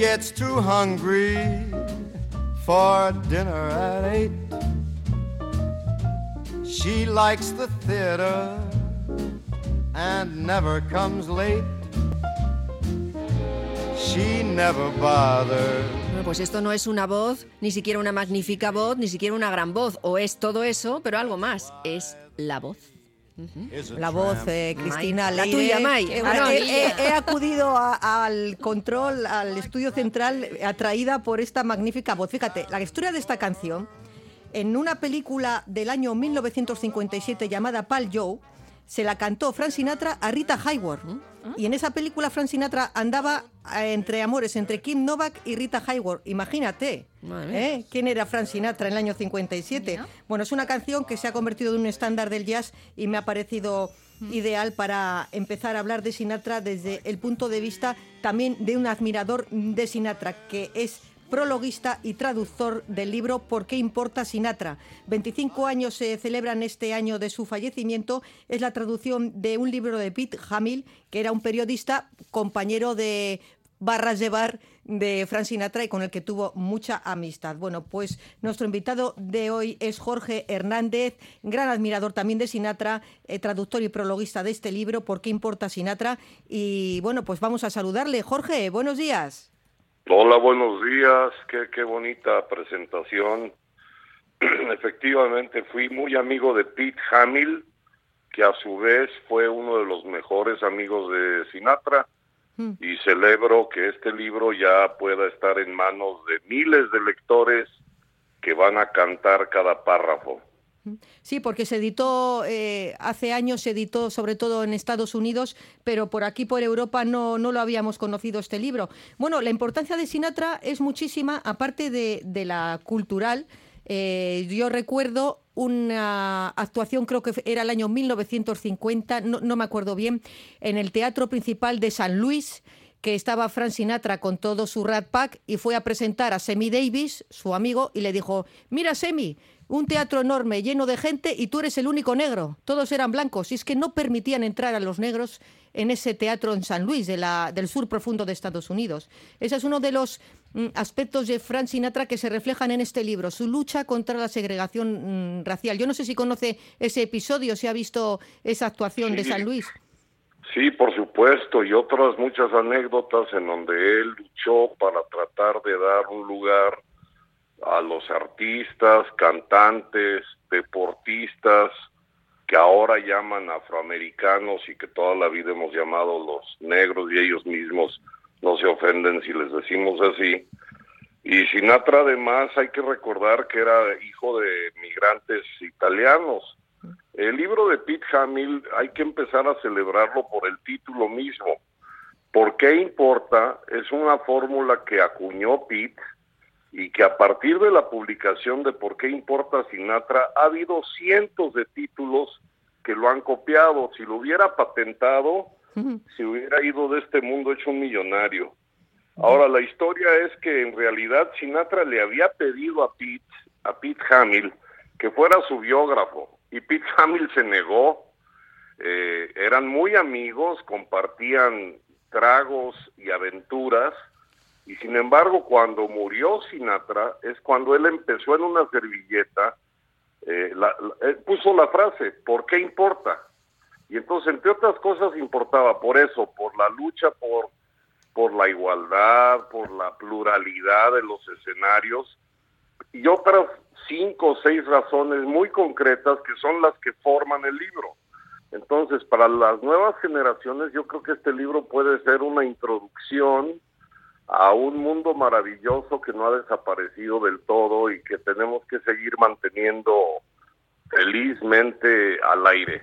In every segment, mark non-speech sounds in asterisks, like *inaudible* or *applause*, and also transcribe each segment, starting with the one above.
gets too hungry for dinner at eight. She likes the theater and never comes late. She never bothers. Bueno, pues esto no es una voz, ni siquiera una magnífica voz, ni siquiera una gran voz. O es todo eso, pero algo más. Es la voz. La voz, eh, Cristina La tuya, May. Eh, Bueno, he, y- he- he acudido a- al control, al estudio central, atraída por esta magnífica voz. Fíjate, la historia de esta canción, en una película del año 1957 llamada Pal Joe, se la cantó Frank Sinatra a Rita Hayworth. Y en esa película Frank Sinatra andaba eh, entre amores entre Kim Novak y Rita Hayworth. Imagínate. ¿eh? ¿Quién era Frank Sinatra en el año 57? Bueno, es una canción que se ha convertido en un estándar del jazz y me ha parecido ideal para empezar a hablar de Sinatra desde el punto de vista también de un admirador de Sinatra, que es prologuista y traductor del libro ¿Por qué importa Sinatra? 25 años se celebran este año de su fallecimiento. Es la traducción de un libro de Pete Hamill, que era un periodista, compañero de barras de bar de Frank Sinatra y con el que tuvo mucha amistad. Bueno, pues nuestro invitado de hoy es Jorge Hernández, gran admirador también de Sinatra, eh, traductor y prologuista de este libro, ¿Por qué importa Sinatra? Y bueno, pues vamos a saludarle. Jorge, buenos días. Hola, buenos días. Qué, qué bonita presentación. *clears throat* Efectivamente, fui muy amigo de Pete Hamill, que a su vez fue uno de los mejores amigos de Sinatra. Y celebro que este libro ya pueda estar en manos de miles de lectores que van a cantar cada párrafo. Sí, porque se editó, eh, hace años se editó sobre todo en Estados Unidos, pero por aquí, por Europa, no, no lo habíamos conocido este libro. Bueno, la importancia de Sinatra es muchísima, aparte de, la cultural. Eh, yo recuerdo una actuación, creo que era el año 1950, no, no me acuerdo bien, en el Teatro Principal de San Luis, que estaba Frank Sinatra con todo su Rat Pack y fue a presentar a Semi Davis, su amigo, y le dijo, mira Semi, un teatro enorme, lleno de gente, y tú eres el único negro. Todos eran blancos. Y es que no permitían entrar a los negros en ese teatro en San Luis, de la, del sur profundo de Estados Unidos. Ese es uno de los mm, aspectos de Frank Sinatra que se reflejan en este libro, su lucha contra la segregación mm, racial. Yo no sé si conoce ese episodio, si ha visto esa actuación de. San Luis. Sí, por supuesto, y otras muchas anécdotas en donde él luchó para tratar de dar un lugar a los artistas, cantantes, deportistas, que ahora llaman afroamericanos y que toda la vida hemos llamado los negros y ellos mismos no se ofenden si les decimos así. Y Sinatra además hay que recordar que era hijo de migrantes italianos. El libro de Pete Hamill hay que empezar a celebrarlo por el título mismo. ¿Por qué importa? Es una fórmula que acuñó Pete y que a partir de la publicación de ¿Por qué importa Sinatra? ha habido cientos de títulos que lo han copiado. Si lo hubiera patentado, si hubiera ido de este mundo hecho un millonario. Ahora, la historia es que en realidad Sinatra le había pedido a Pete, a Pete Hamill, que fuera su biógrafo. Y Pete Hamill se negó. Eh, eran muy amigos, compartían tragos y aventuras. Y sin embargo, cuando murió Sinatra, es cuando él empezó en una servilleta, eh, la- puso la frase, ¿por qué importa? Y entonces, entre otras cosas, importaba por eso, por la lucha por, por la igualdad, por la pluralidad de los escenarios y otras cinco o seis razones muy concretas que son las que forman el libro. Entonces, para las nuevas generaciones, yo creo que este libro puede ser una introducción a un mundo maravilloso que no ha desaparecido del todo y que tenemos que seguir manteniendo felizmente al aire.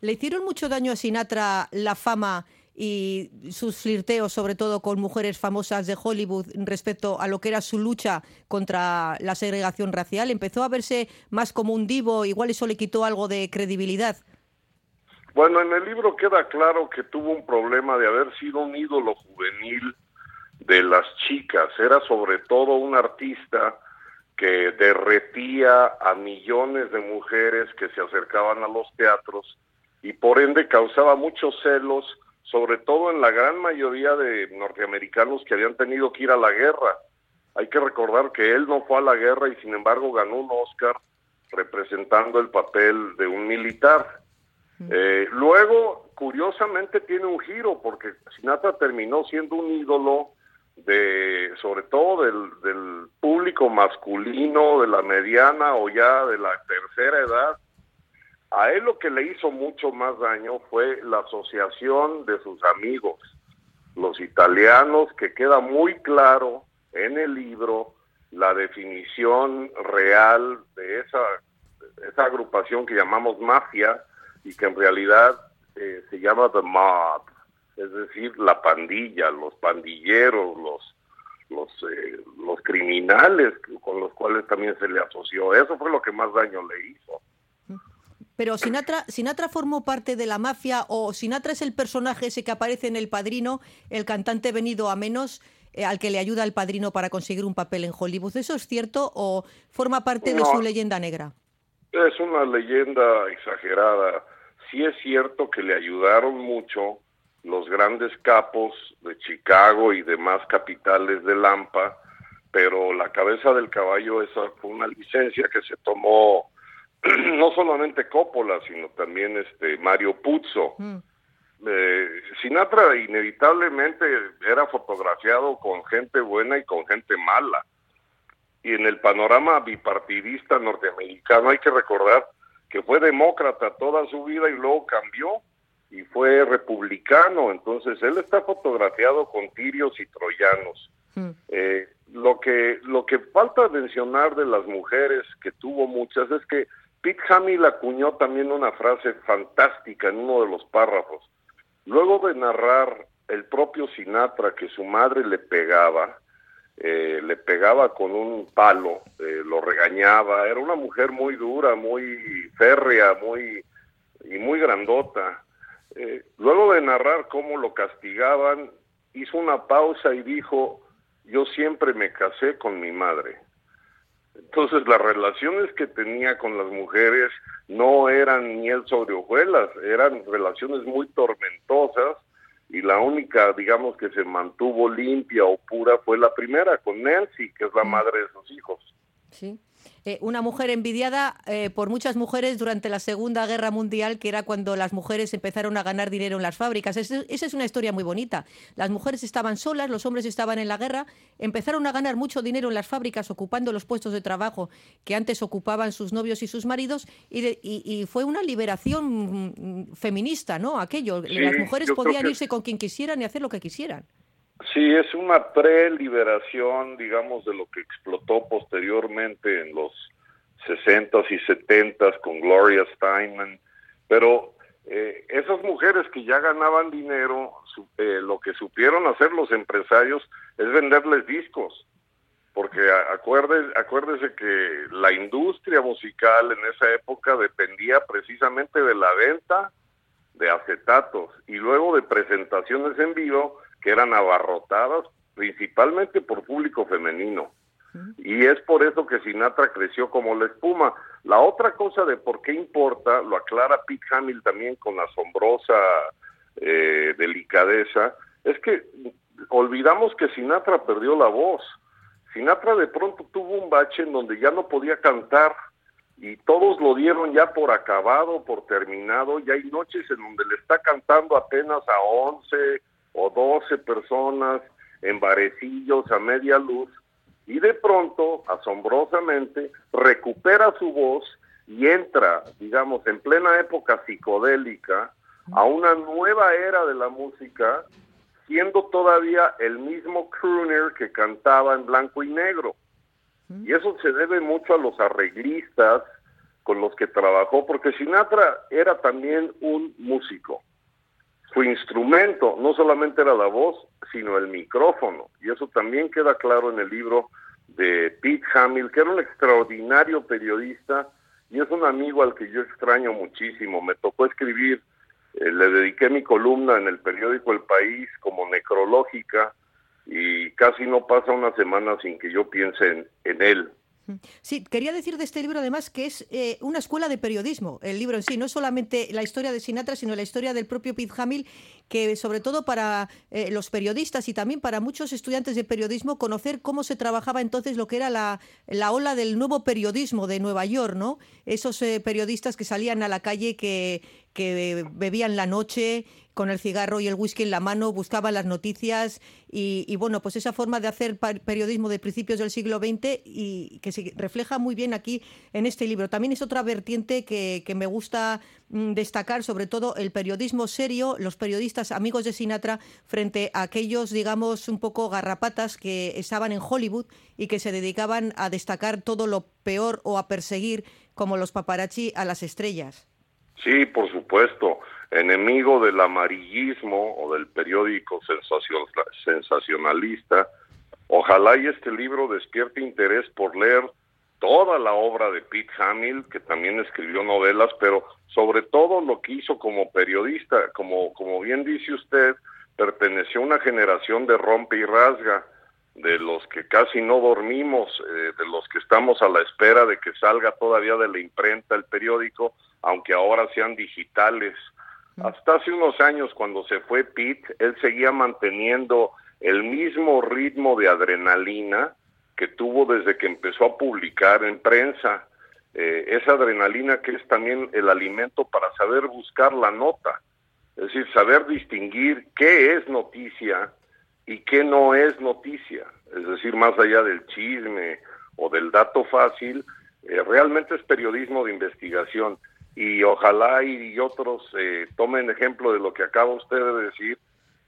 ¿Le hicieron mucho daño a Sinatra la fama y sus flirteos, sobre todo con mujeres famosas de Hollywood, respecto a lo que era su lucha contra la segregación racial? ¿Empezó a verse más como un divo? Igual eso le quitó algo de credibilidad. Bueno, en el libro queda claro que tuvo un problema de haber sido un ídolo juvenil de las chicas. Era sobre todo un artista que derretía a millones de mujeres que se acercaban a los teatros y por ende causaba muchos celos, sobre todo en la gran mayoría de norteamericanos que habían tenido que ir a la guerra. Hay que recordar que él no fue a la guerra y sin embargo ganó un Oscar representando el papel de un militar. Eh, luego, curiosamente, tiene un giro porque Sinatra terminó siendo un ídolo de, sobre todo del, del público masculino, de la mediana o ya de la tercera edad, a él lo que le hizo mucho más daño fue la asociación de sus amigos, los italianos, que queda muy claro en el libro la definición real de esa, esa agrupación que llamamos mafia y que en realidad eh, se llama the mob, es decir, la pandilla, los pandilleros, los los eh, los criminales con los cuales también se le asoció. Eso fue lo que más daño le hizo. Pero Sinatra, Sinatra formó parte de la mafia o Sinatra es el personaje ese que aparece en El Padrino, el cantante venido a menos, eh, al que le ayuda el padrino para conseguir un papel en Hollywood. ¿Eso es cierto o forma parte de su leyenda negra? Es una leyenda exagerada. Sí es cierto que le ayudaron mucho los grandes capos de Chicago y demás capitales de Lampa, pero la cabeza del caballo esa fue una licencia que se tomó *clears throat* no solamente Coppola, sino también este Mario Puzo. Mm. Eh, Sinatra inevitablemente era fotografiado con gente buena y con gente mala. Y en el panorama bipartidista norteamericano hay que recordar que fue demócrata toda su vida y luego cambió y fue republicano. Entonces él está fotografiado con tirios y troyanos. Mm. Eh, lo que lo que falta mencionar de las mujeres que tuvo muchas es que Pete Hamill acuñó también una frase fantástica en uno de los párrafos. Luego de narrar el propio Sinatra que su madre le pegaba, eh, le pegaba con un palo, eh, lo regañaba, era una mujer muy dura, muy férrea, muy y muy grandota. Eh, luego de narrar cómo lo castigaban, hizo una pausa y dijo, yo siempre me casé con mi madre. Entonces las relaciones que tenía con las mujeres no eran miel sobre hojuelas, eran relaciones muy tormentosas y la única, digamos, que se mantuvo limpia o pura fue la primera con Nancy, que es la madre de sus hijos. Sí. Eh, una mujer envidiada eh, por muchas mujeres durante la Segunda Guerra Mundial, que era cuando las mujeres empezaron a ganar dinero en las fábricas. esa es una historia muy bonita. Las mujeres estaban solas, los hombres estaban en la guerra, empezaron a ganar mucho dinero en las fábricas ocupando los puestos de trabajo que antes ocupaban sus novios y sus maridos y, fue una liberación mm, feminista, ¿no? Aquello, las mujeres podían irse con quien quisieran y hacer lo que quisieran. Sí, es una preliberación, digamos, de lo que explotó posteriormente en los 60s y 70s con Gloria Steinman, pero eh, esas mujeres que ya ganaban dinero, eh, lo que supieron hacer los empresarios es venderles discos, porque acuérdese, acuérdese que la industria musical en esa época dependía precisamente de la venta de acetatos y luego de presentaciones en vivo que eran abarrotadas principalmente por público femenino. Y es por eso que Sinatra creció como la espuma. La otra cosa de por qué importa, lo aclara Pete Hamill también con asombrosa eh, delicadeza, es que olvidamos que Sinatra perdió la voz. Sinatra de pronto tuvo un bache en donde ya no podía cantar y todos lo dieron ya por acabado, por terminado, y hay noches en donde le está cantando apenas a 11, o 12 personas en barecillos a media luz y de pronto, asombrosamente, recupera su voz y entra, digamos, en plena época psicodélica a una nueva era de la música, siendo todavía el mismo crooner que cantaba en blanco y negro. Y eso se debe mucho a los arreglistas con los que trabajó, porque Sinatra era también un músico su instrumento no solamente era la voz, sino el micrófono. Y eso también queda claro en el libro de Pete Hamill, que era un extraordinario periodista y es un amigo al que yo extraño muchísimo. Me tocó escribir, eh, le dediqué mi columna en el periódico El País como necrológica y casi no pasa una semana sin que yo piense en, él. Sí, quería decir de este libro además que es eh, una escuela de periodismo, el libro en sí, no solamente la historia de Sinatra, sino la historia del propio Pete Hamill, que sobre todo para eh, los periodistas y también para muchos estudiantes de periodismo, conocer cómo se trabajaba entonces lo que era la, la ola del nuevo periodismo de Nueva York, ¿no? Esos eh, periodistas que salían a la calle, que, que bebían la noche con el cigarro y el whisky en la mano, buscaban las noticias y, bueno, pues esa forma de hacer periodismo de principios del siglo XX y que se refleja muy bien aquí en este libro. También es otra vertiente que, me gusta mm, destacar, sobre todo el periodismo serio, los periodistas amigos de Sinatra frente a aquellos, digamos, un poco garrapatas que estaban en Hollywood y que se dedicaban a destacar todo lo peor o a perseguir, como los paparazzi, a las estrellas. Sí, por supuesto. Enemigo del amarillismo o del periódico sensacionalista, ojalá y este libro despierte interés por leer toda la obra de Pete Hamill, que también escribió novelas, pero sobre todo lo que hizo como periodista, como, como bien dice usted, perteneció a una generación de rompe y rasga, de los que casi no dormimos, eh, de los que estamos a la espera de que salga todavía de la imprenta el periódico, aunque ahora sean digitales. Hasta hace unos años, cuando se fue Pete, él seguía manteniendo el mismo ritmo de adrenalina que tuvo desde que empezó a publicar en prensa. Eh, esa adrenalina que es también el alimento para saber buscar la nota, es decir, saber distinguir qué es noticia y qué no es noticia, es decir, más allá del chisme o del dato fácil, eh, realmente es periodismo de investigación. Y ojalá y, otros eh, tomen ejemplo de lo que acaba usted de decir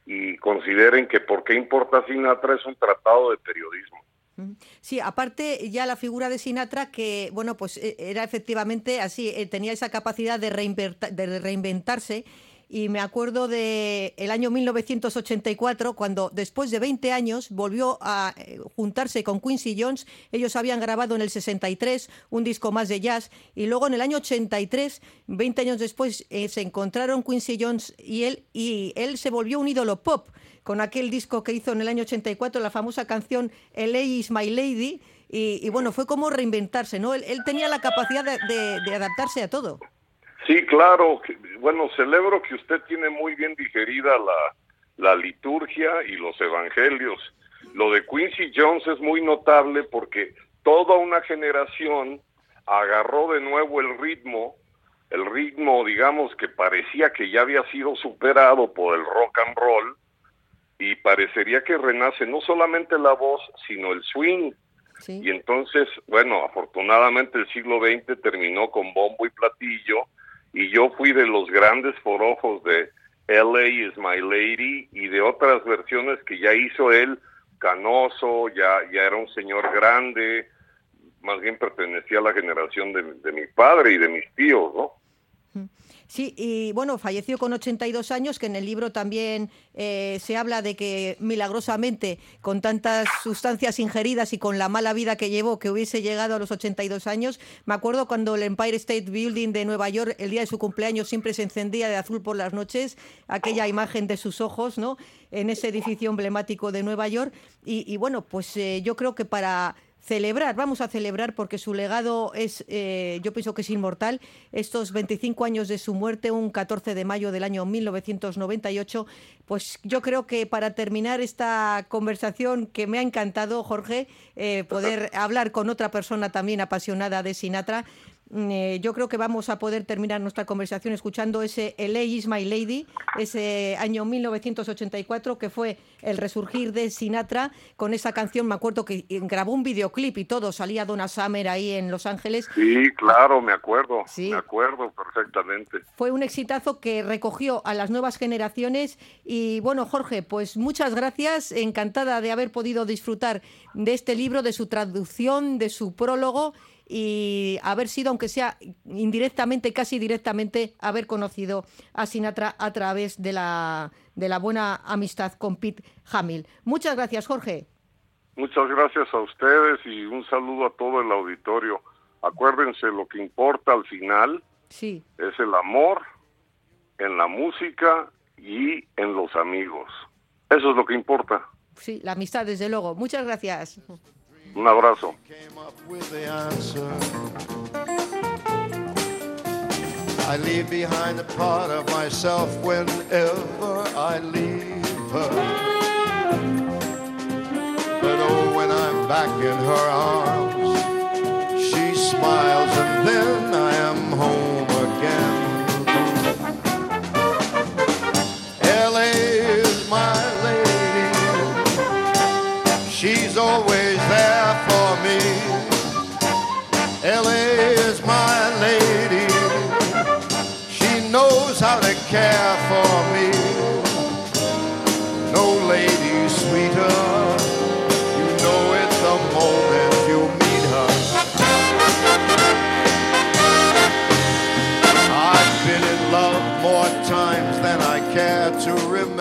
y consideren que por qué importa Sinatra es un tratado de periodismo. Sí, aparte ya la figura de Sinatra que, bueno, pues e, era efectivamente así, eh, tenía esa capacidad de, de reinventarse y me acuerdo de el año 1984 cuando después de 20 años volvió a eh, juntarse con Quincy Jones. Ellos habían grabado en el 63 un disco más de jazz y luego en el año 83, 20 años después, eh, se encontraron Quincy Jones y él y él se volvió un ídolo pop con aquel disco que hizo en el año 84, la famosa canción LA is my lady. Y, bueno, fue como reinventarse, ¿no? Él, tenía la capacidad de adaptarse a todo. Sí, claro. Bueno, celebro que usted tiene muy bien digerida la, la liturgia y los evangelios. Lo de Quincy Jones es muy notable porque toda una generación agarró de nuevo el ritmo, el ritmo, digamos, que parecía que ya había sido superado por el rock and roll, y parecería que renace no solamente la voz, sino el swing. Y entonces, bueno, afortunadamente el siglo XX terminó con bombo y platillo, y yo fui de los grandes forojos de LA is my lady y de otras versiones que ya hizo él, canoso, ya, ya era un señor grande, más bien pertenecía a la generación de, de mi padre y de mis tíos, ¿no? Sí, y bueno, falleció con 82 años, que en el libro también eh, se habla de que milagrosamente, con tantas sustancias ingeridas y con la mala vida que llevó, que hubiese llegado a los 82 años. Me acuerdo cuando el Empire State Building de Nueva York, el día de su cumpleaños, siempre se encendía de azul por las noches, aquella imagen de sus ojos, ¿no? En ese edificio emblemático de Nueva York. Y, bueno, pues eh, yo creo que para celebrar, vamos a celebrar porque su legado es, eh, yo pienso que es inmortal. Estos 25 años de su muerte, un 14 de mayo del año 1998, pues yo creo que para terminar esta conversación que me ha encantado, Jorge, eh, poder *laughs* hablar con otra persona también apasionada de Sinatra, eh, yo creo que vamos a poder terminar nuestra conversación escuchando ese LA is my lady, ese año 1984 que fue el resurgir de Sinatra con esa canción. Me acuerdo que grabó un videoclip y todo, salía Donna Summer ahí en Los Ángeles. Sí, claro, me acuerdo, me acuerdo perfectamente. Fue un exitazo que recogió a las nuevas generaciones y bueno, Jorge, pues muchas gracias, encantada de haber podido disfrutar de este libro, de su traducción, de su prólogo y haber sido, aunque sea indirectamente, casi directamente, haber conocido a Sinatra a través de la, de la buena amistad con Pete Hamill. Muchas gracias, Jorge. Muchas gracias a ustedes y un saludo a todo el auditorio. Acuérdense, lo que importa al final sí. es el amor en la música y en los amigos. Eso es lo que importa. Sí, la amistad, desde luego. Muchas gracias. Un abrazo. I leave behind a part of myself whenever I leave her. But oh, when I'm back in her arms, she smiles and then I am home again. LA is my lady, she's always. care to remember.